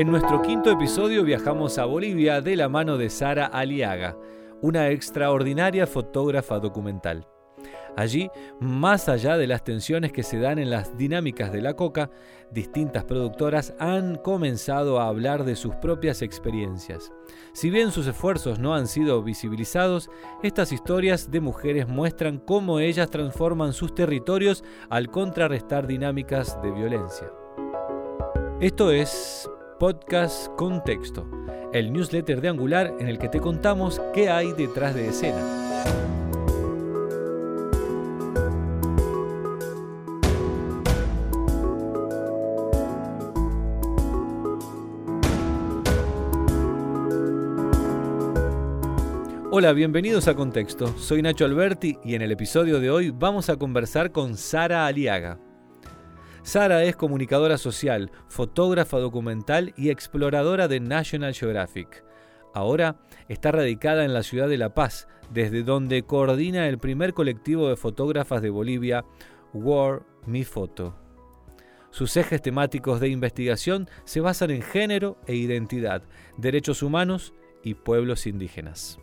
En nuestro quinto episodio viajamos a Bolivia de la mano de Sara Aliaga, una extraordinaria fotógrafa documental. Allí, más allá de las tensiones que se dan en las dinámicas de la coca, distintas productoras han comenzado a hablar de sus propias experiencias. Si bien sus esfuerzos no han sido visibilizados, estas historias de mujeres muestran cómo ellas transforman sus territorios al contrarrestar dinámicas de violencia. Esto es Podcast Contexto, el newsletter de Angular en el que te contamos qué hay detrás de escena. Hola, bienvenidos a Contexto. Soy Nacho Alberti y en el episodio de hoy vamos a conversar con Sara Aliaga. Sara es comunicadora social, fotógrafa documental y exploradora de National Geographic. Ahora está radicada en la ciudad de La Paz, desde donde coordina el primer colectivo de fotógrafas de Bolivia, War Mi Photo. Sus ejes temáticos de investigación se basan en género e identidad, derechos humanos y pueblos indígenas.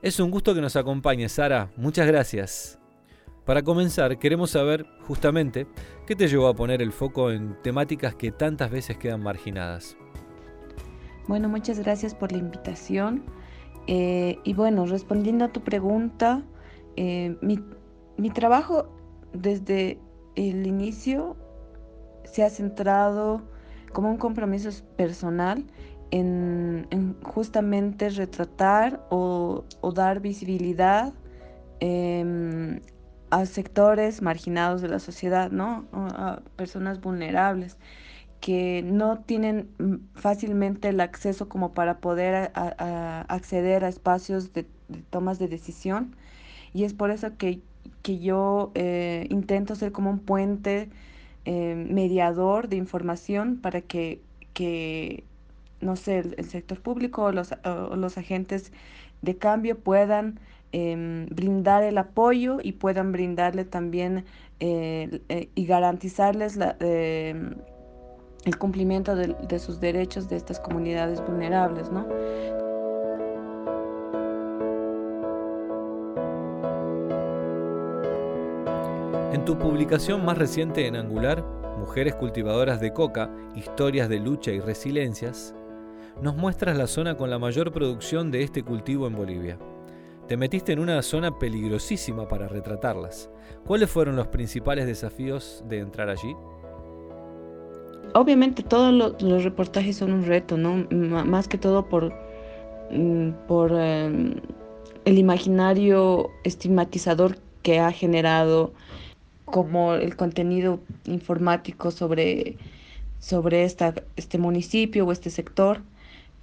Es un gusto que nos acompañe, Sara. Muchas gracias. Para comenzar, queremos saber justamente qué te llevó a poner el foco en temáticas que tantas veces quedan marginadas. Bueno, muchas gracias por la invitación. Eh, y bueno, respondiendo a tu pregunta, eh, mi, mi trabajo desde el inicio se ha centrado como un compromiso personal en, justamente retratar o, dar visibilidad em, a sectores marginados de la sociedad, ¿no? A personas vulnerables que no tienen mm, fácilmente el acceso como para poder acceder a espacios de, tomas de decisión. Y es por eso que, yo eh, intento ser como un puente eh, mediador de información para que, que no sé, el, sector público o los, los, agentes de cambio puedan em, brindar el apoyo y puedan brindarle también eh, eh, y garantizarles em, el cumplimiento de, de, sus derechos de estas comunidades vulnerables, ¿no? En tu publicación más reciente en Angular, Mujeres cultivadoras de coca, historias de lucha y resiliencias, nos muestras la zona con la mayor producción de este cultivo en Bolivia. Te metiste en una zona peligrosísima para retratarlas. ¿Cuáles fueron los principales desafíos de entrar allí? Obviamente todos los, reportajes son un reto, ¿no? más que todo por, mm, por em, el imaginario estigmatizador que ha generado como el contenido informático sobre, sobre esta, este municipio o este sector.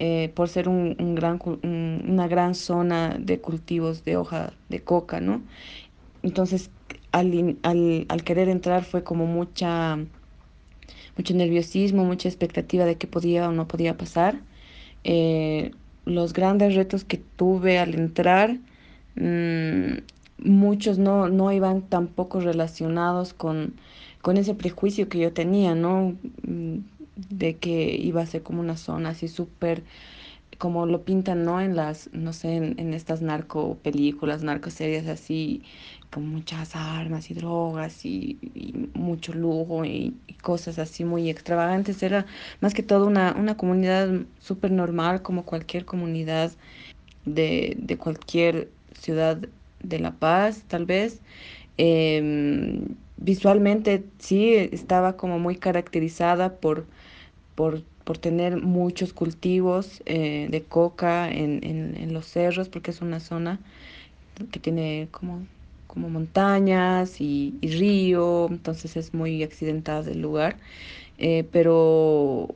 Eh, por ser un, gran, una gran zona de cultivos de hoja de coca, ¿no? Entonces, al, al, querer entrar fue como mucha, mucho nerviosismo, mucha expectativa de qué podía o no podía pasar. Eh, los grandes retos que tuve al entrar, mm, muchos no, no iban tampoco relacionados con, con ese prejuicio que yo tenía, ¿no? De que iba a ser como una zona así súper como lo pintan, ¿no? En las, no sé, en, estas narco películas, narco series así, con muchas armas y drogas y, mucho lujo y, cosas así muy extravagantes. Era más que todo una, una comunidad súper normal, como cualquier comunidad de, de, cualquier ciudad de La Paz, tal vez. Em, visualmente sí estaba como muy caracterizada por por, tener muchos cultivos eh, de coca en, en, los cerros, porque es una zona que tiene como, como montañas y, río, entonces es muy accidentada el lugar. Eh, pero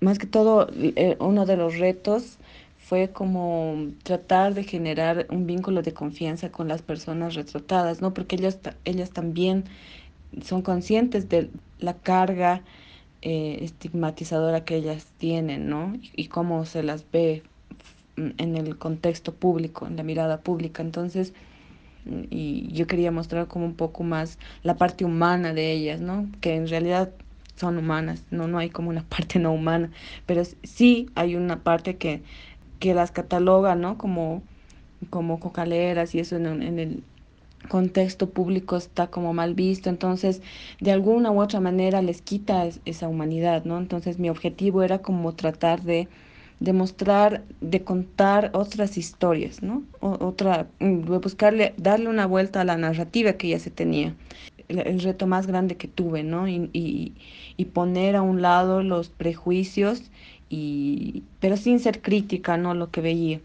más que todo, eh, uno de los retos fue como tratar de generar un vínculo de confianza con las personas retratadas, ¿no? Porque ellas, ellas también son conscientes de la carga eh, estigmatizadora que ellas tienen, ¿no? Y, cómo se las ve en el contexto público, en la mirada pública. Entonces, y yo quería mostrar como un poco más la parte humana de ellas, ¿no? Que en realidad son humanas, no, no hay como una parte no humana, pero sí hay una parte que, que las cataloga, ¿no? Como, como cocaleras y eso en, en el contexto público está como mal visto, entonces de alguna u otra manera les quita esa humanidad, ¿no? Entonces mi objetivo era como tratar de demostrar, de contar otras historias, ¿no? otra, mm, buscarle, darle una vuelta a la narrativa que ya se tenía. El, reto más grande que tuve, ¿no? Y, y, y, poner a un lado los prejuicios, y, pero sin ser crítica, ¿no? Lo que veía.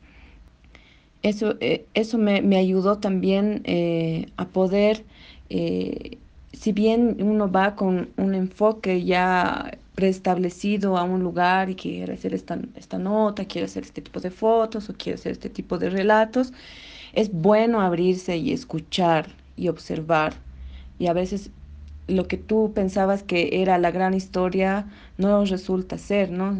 Eso, eh, eso me, me, ayudó también eh, a poder, eh, si bien uno va con un enfoque ya preestablecido a un lugar y quiere hacer esta, esta nota, quiere hacer este tipo de fotos o quiere hacer este tipo de relatos, es bueno abrirse y escuchar y observar. Y a veces lo que tú pensabas que era la gran historia no resulta ser, ¿no?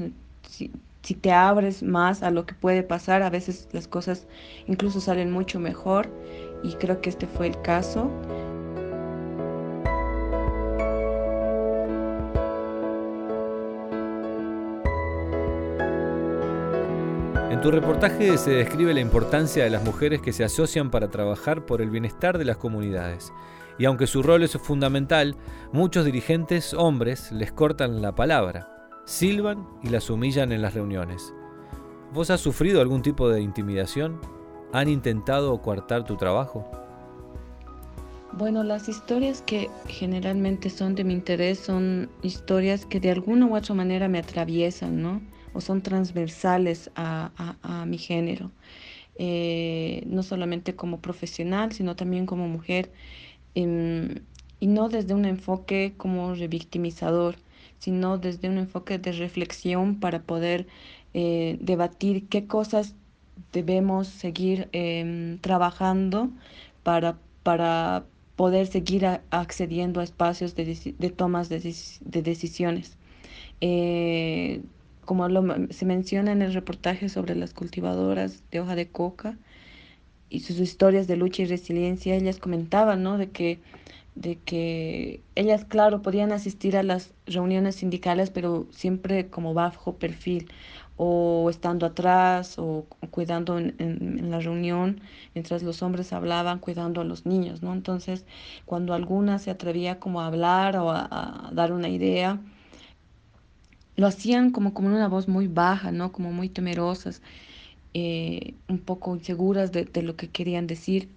Si te abres más a lo que puede pasar, a veces las cosas incluso salen mucho mejor y creo que este fue el caso. En tu reportaje se describe la importancia de las mujeres que se asocian para trabajar por el bienestar de las comunidades. Y aunque su rol es fundamental, muchos dirigentes hombres les cortan la palabra, silban y las humillan en las reuniones. ¿Vos has sufrido algún tipo de intimidación? ¿Han intentado coartar tu trabajo? Bueno, las historias que generalmente son de mi interés son historias que de alguna u otra manera me atraviesan, ¿no? o son transversales a, mi género, eh, no solamente como profesional, sino también como mujer, em, y no desde un enfoque como revictimizador, sino desde un enfoque de reflexión para poder eh, debatir qué cosas debemos seguir em, trabajando para, para poder seguir accediendo a espacios de, de tomas de, de decisiones. Eh, como se menciona en el reportaje sobre las cultivadoras de hoja de coca y sus historias de lucha y resiliencia, ellas comentaban, ¿no? De que, de que ellas, claro, podían asistir a las reuniones sindicales, pero siempre como bajo perfil, o estando atrás, o, cuidando en, la reunión, mientras los hombres hablaban, cuidando a los niños, ¿no? Entonces, cuando alguna se atrevía como a hablar o a dar una idea, lo hacían como con una voz muy baja, ¿no? Como muy temerosas, eh, un poco inseguras de, lo que querían decir.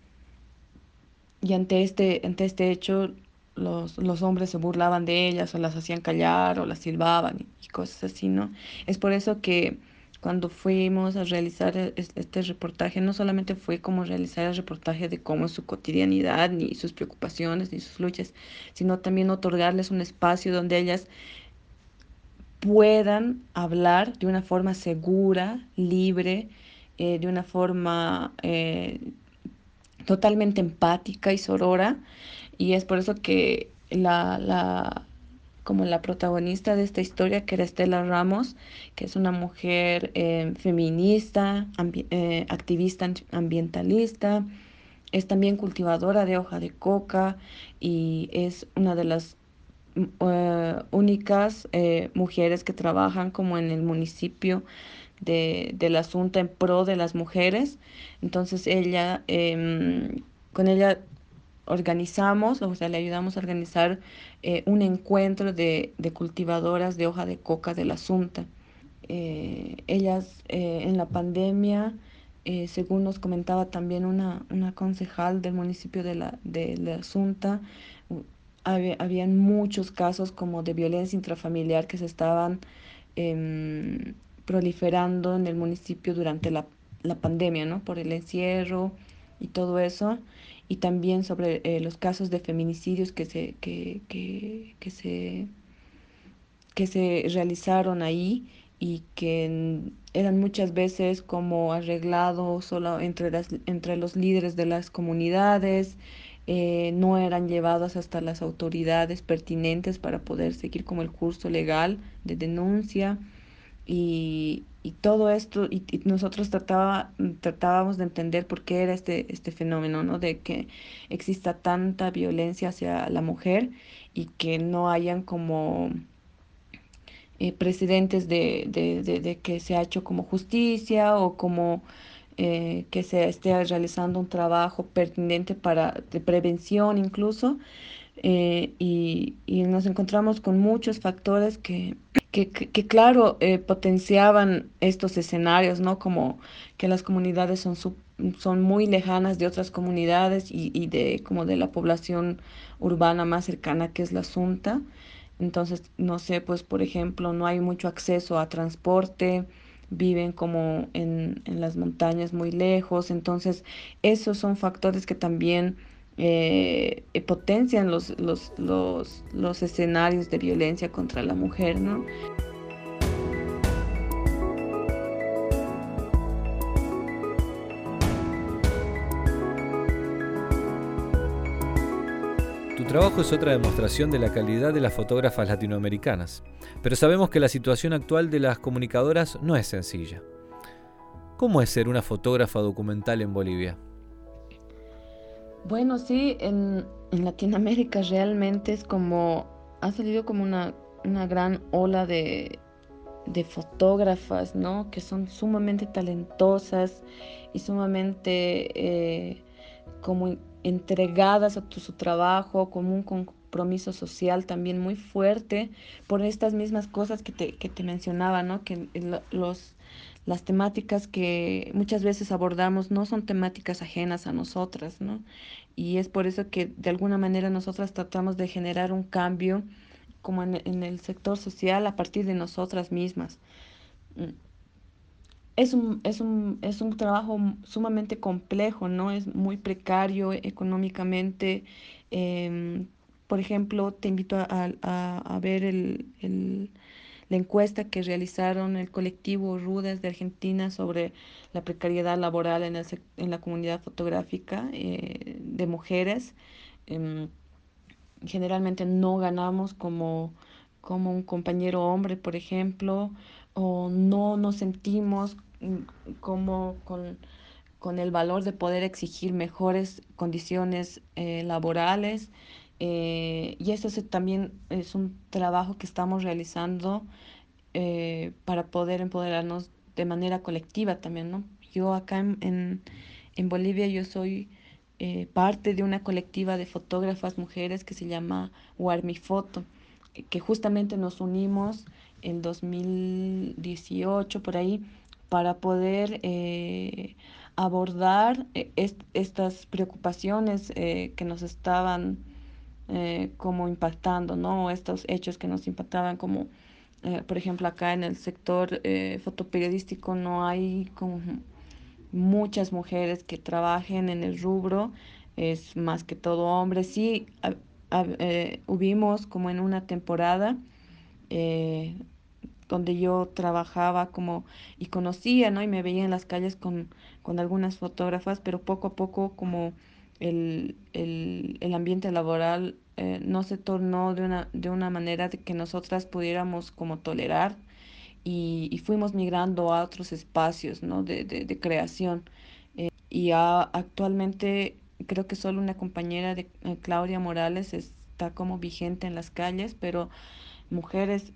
Y ante este, ante este hecho, los, los, hombres se burlaban de ellas o las hacían callar o las silbaban y, cosas así, ¿no? Es por eso que cuando fuimos a realizar e, este reportaje, no solamente fue como realizar el reportaje de cómo es su cotidianidad, ni sus preocupaciones, ni sus luchas, sino también otorgarles un espacio donde ellas puedan hablar de una forma segura, libre, eh, de una forma eh, totalmente empática y sorora. Y es por eso que la, la, como la protagonista de esta historia, que era Estela Ramos, que es una mujer eh, feminista, activista ambientalista, es también cultivadora de hoja de coca y es una de las eh, únicas eh, mujeres que trabajan como en el municipio de, del asunto en pro de las mujeres. Entonces ella, em, con ella organizamos, o sea, le ayudamos a organizar eh, un encuentro de, de, cultivadoras de hoja de coca del asunto. ellas en la pandemia, según nos comentaba también una, una concejal del municipio de la, de la Asunta, había, habían muchos casos como de violencia intrafamiliar que se estaban em, proliferando en el municipio durante la, la, pandemia, ¿no? Por el encierro y todo eso. Y también sobre eh, los casos de feminicidios que se, que, que, que, se, que se realizaron ahí y que eran muchas veces como arreglados solo entre, las, entre los líderes de las comunidades, eh, no eran llevadas hasta las autoridades pertinentes para poder seguir como el curso legal de denuncia y, y todo esto, y, nosotros trataba, tratábamos de entender por qué era este, este fenómeno, ¿no? De que exista tanta violencia hacia la mujer y que no hayan como eh, precedentes de, de, que se ha hecho como justicia o como eh, que se esté realizando un trabajo pertinente para de prevención incluso. Eh, y, nos encontramos con muchos factores que, que, que, claro, potenciaban estos escenarios, ¿no? Como que las comunidades son, son muy lejanas de otras comunidades y, y, de como de la población urbana más cercana que es la Asunta. Entonces, no sé, pues por ejemplo, no hay mucho acceso a transporte, viven como en, en las montañas muy lejos. Entonces, esos son factores que también eh, potencian los, los, los, los escenarios de violencia contra la mujer, ¿no? trabajo es otra demostración de la calidad de las fotógrafas latinoamericanas, pero sabemos que la situación actual de las comunicadoras no es sencilla. ¿Cómo es ser una fotógrafa documental en Bolivia? Bueno, sí, en, Latinoamérica realmente es como, ha salido como una, gran ola de, fotógrafas, ¿no? Que son sumamente talentosas y sumamente eh, como entregadas a su trabajo, con un compromiso social también muy fuerte por estas mismas cosas que te, que te mencionaba, ¿no? Que los, las temáticas que muchas veces abordamos no son temáticas ajenas a nosotras, ¿no? Y es por eso que de alguna manera nosotras tratamos de generar un cambio como en, el sector social a partir de nosotras mismas. Mm, es un, es un, es un trabajo sumamente complejo, ¿no? Es muy precario económicamente. Em, por ejemplo, te invito a, a, ver el, la encuesta que realizaron el colectivo Rudas de Argentina sobre la precariedad laboral en, la comunidad fotográfica eh, de mujeres. Em, generalmente no ganamos como, un compañero hombre, por ejemplo, o no nos sentimos como con, el valor de poder exigir mejores condiciones eh, laborales. Eh, y eso también es un trabajo que estamos realizando eh, para poder empoderarnos de manera colectiva también, ¿no? Yo acá en, en, Bolivia yo soy parte de una colectiva de fotógrafas mujeres que se llama Warmi Foto, que justamente nos unimos en 2018 por ahí para poder eh, abordar eh, estas preocupaciones eh, que nos estaban como impactando, ¿no? Estos hechos que nos impactaban como, por ejemplo, acá en el sector fotoperiodístico no hay como muchas mujeres que trabajen en el rubro, es más que todo hombres. Sí, hubimos como en una temporada donde yo trabajaba como y conocía, ¿no? Y me veía en las calles con, con algunas fotógrafas, pero poco a poco como el, el, el ambiente laboral eh, no se tornó de una, de una manera que nosotras pudiéramos como tolerar y, fuimos migrando a otros espacios, ¿no? De, de, creación. Eh, y actualmente creo que solo una compañera de eh, Claudia Morales está como vigente en las calles, pero mujeres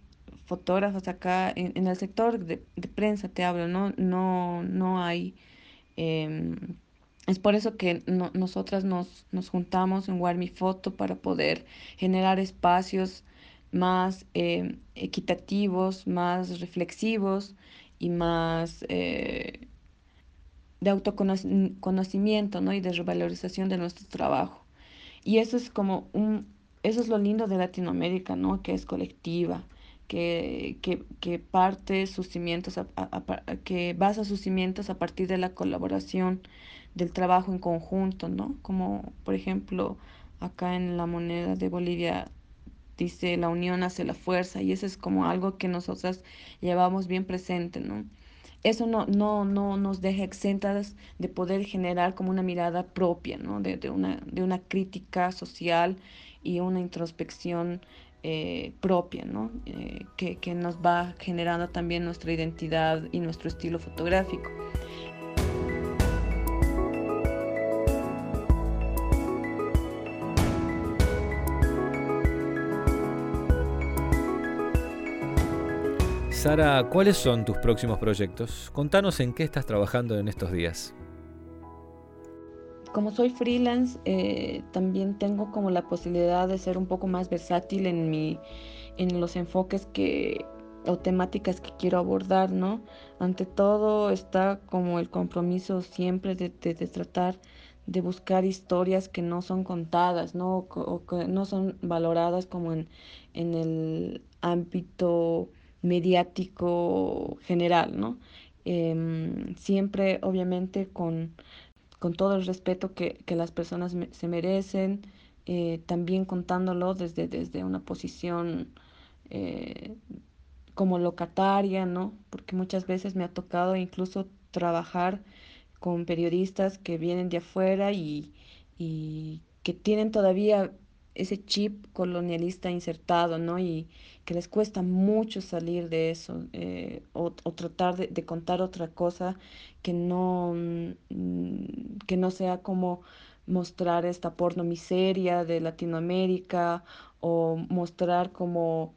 fotógrafos acá en, el sector de, prensa te hablo, no, no, no hay. Em, es por eso que nosotras nos, nos juntamos en Warmi Foto para poder generar espacios más em, equitativos, más reflexivos y más eh, de autoconocimiento ¿no? y de revalorización de nuestro trabajo. Y eso es como un, eso es lo lindo de Latinoamérica, ¿no? Que es colectiva, que, que, parte sus cimientos, que basa sus cimientos a partir de la colaboración, del trabajo en conjunto, ¿no? Como por ejemplo acá en la moneda de Bolivia dice la unión hace la fuerza y eso es como algo que nosotras llevamos bien presente, ¿no? Eso no, no, no nos deja exentas de poder generar como una mirada propia, ¿no? De, de, una, de una crítica social y una introspección eh, propia, ¿no? Eh, que, que nos va generando también nuestra identidad y nuestro estilo fotográfico. Sara, ¿cuáles son tus próximos proyectos? Contanos en qué estás trabajando en estos días. Como soy freelance, eh, también tengo como la posibilidad de ser un poco más versátil en, mi, en los enfoques que, o temáticas que quiero abordar, ¿no? Ante todo está como el compromiso siempre de, tratar de buscar historias que no son contadas, ¿no? O que no son valoradas como en el ámbito mediático general, ¿no? Em, siempre, obviamente, con, con, todo el respeto que, que las personas se merecen, eh, también contándolo desde, desde una posición eh, como locataria, ¿no? Porque muchas veces me ha tocado incluso trabajar con periodistas que vienen de afuera y, y que tienen todavía ese chip colonialista insertado, ¿no? Y que les cuesta mucho salir de eso eh, o, o, tratar de, contar otra cosa que no, mm, que no sea como mostrar esta porno miseria de Latinoamérica o mostrar como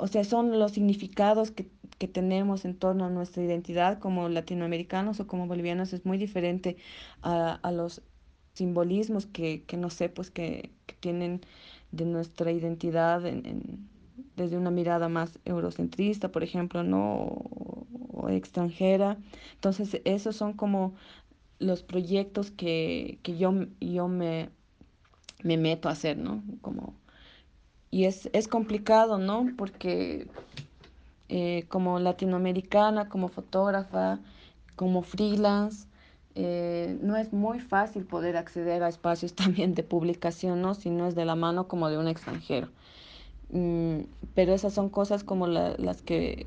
o sea, son los significados que, que, tenemos en torno a nuestra identidad como latinoamericanos o como bolivianos es muy diferente a, a los simbolismos que, que, no sé, pues que, que tienen de nuestra identidad en, desde una mirada más eurocentrista, por ejemplo, ¿no? O, o, extranjera. Entonces, esos son como los proyectos que, que yo, yo me, me meto a hacer, ¿no? Como y es, es complicado, ¿no? Porque eh, como latinoamericana, como fotógrafa, como freelance, eh, no es muy fácil poder acceder a espacios también de publicación, ¿no? Si no es de la mano como de un extranjero. Mm, pero esas son cosas como la, las que,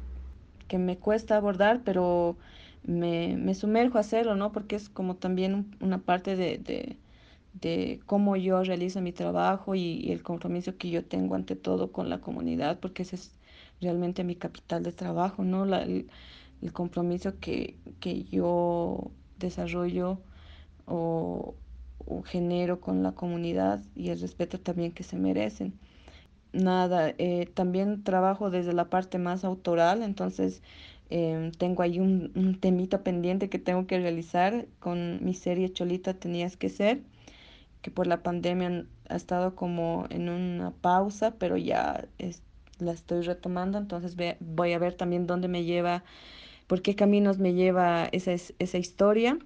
que me cuesta abordar, pero me, me sumerjo a hacerlo, ¿no? Porque es como también una parte de, de de cómo yo realizo mi trabajo y, y, el compromiso que yo tengo ante todo con la comunidad, porque ese es realmente mi capital de trabajo, ¿no? La, el, el, compromiso que, que yo desarrollo o, o, genero con la comunidad y el respeto también que se merecen. Nada, eh, también trabajo desde la parte más autoral, entonces eh, tengo ahí un, un temita pendiente que tengo que realizar con mi serie Cholita Tenías que Ser que por la pandemia ha estado como en una pausa, pero ya es, la estoy retomando, entonces ve, voy a ver también dónde me lleva, por qué caminos me lleva esa, esa historia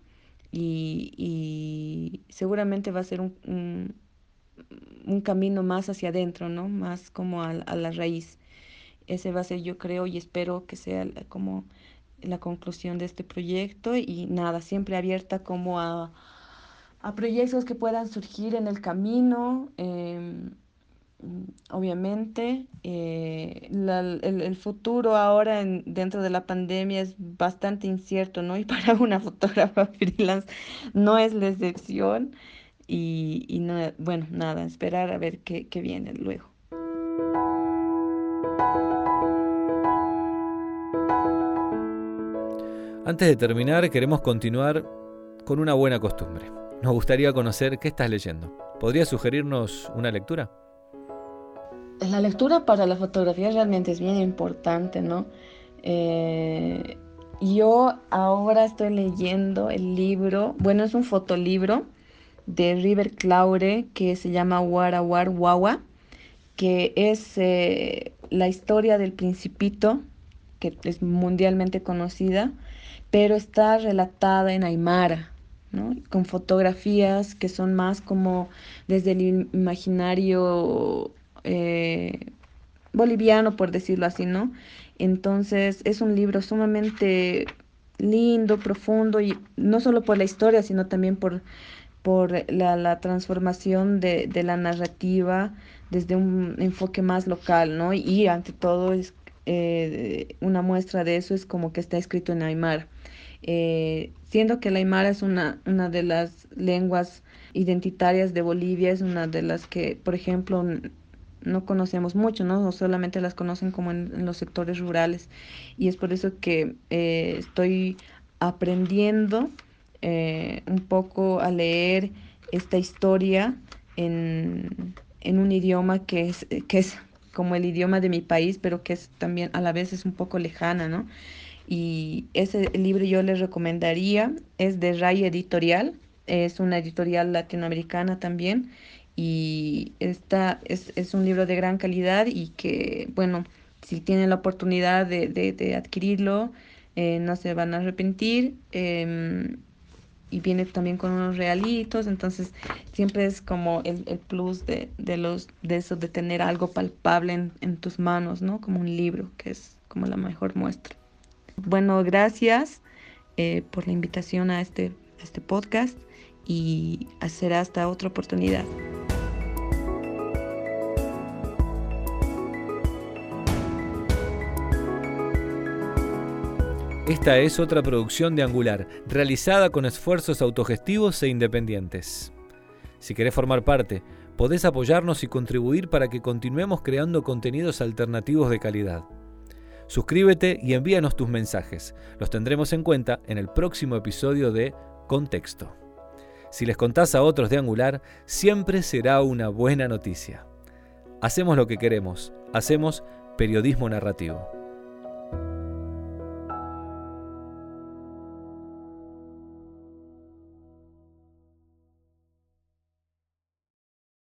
y, y seguramente va a ser un, un, un, camino más hacia adentro, ¿no? Más como a, a, la raíz. Ese va a ser, yo creo y espero que sea como la conclusión de este proyecto y nada, siempre abierta como a a proyectos que puedan surgir en el camino. Eh, obviamente, eh, el, futuro ahora en, dentro de la pandemia es bastante incierto, ¿no? Y para una fotógrafa freelance no es la excepción. Y, y no, bueno, nada, esperar a ver qué, qué viene luego. Antes de terminar, queremos continuar con una buena costumbre. Nos gustaría conocer qué estás leyendo. ¿Podrías sugerirnos una lectura? La lectura para la fotografía realmente es bien importante, ¿no? Eh, yo ahora estoy leyendo el libro, bueno, es un fotolibro de River Claure que se llama Warawar Wawa, que es eh, la historia del principito, que es mundialmente conocida, pero está relatada en Aymara. ¿no? con fotografías que son más como desde el imaginario eh, boliviano, por decirlo así, ¿no? Entonces es un libro sumamente lindo, profundo, y no solo por la historia, sino también por, por la, la transformación de, de, la narrativa desde un enfoque más local, ¿no? Y ante todo es eh, una muestra de eso es como que está escrito en Aymara. Eh, siendo que el aymara es una, una de las lenguas identitarias de Bolivia, es una de las que, por ejemplo, no conocemos mucho, ¿no? Solamente las conocen como en, en los sectores rurales. Y es por eso que eh, estoy aprendiendo eh, un poco a leer esta historia en, en un idioma que es, que es como el idioma de mi país, pero que es también a la vez es un poco lejana, ¿no? Y ese libro yo les recomendaría, es de Ray Editorial, es una editorial latinoamericana también, y esta es, es un libro de gran calidad y que, bueno, si tienen la oportunidad de, de, adquirirlo, eh, no se van a arrepentir. Em, y viene también con unos realitos, entonces siempre es como el, el plus de, de, los, de eso, de tener algo palpable en, en, tus manos, ¿no? Como un libro, que es como la mejor muestra. Bueno, gracias eh, por la invitación a este, a este podcast y hacer hasta otra oportunidad. Esta es otra producción de Angular, realizada con esfuerzos autogestivos e independientes. Si querés formar parte, podés apoyarnos y contribuir para que continuemos creando contenidos alternativos de calidad. Suscríbete y envíanos tus mensajes. Los tendremos en cuenta en el próximo episodio de Contexto. Si les contás a otros de Angular, siempre será una buena noticia. Hacemos lo que queremos, hacemos periodismo narrativo.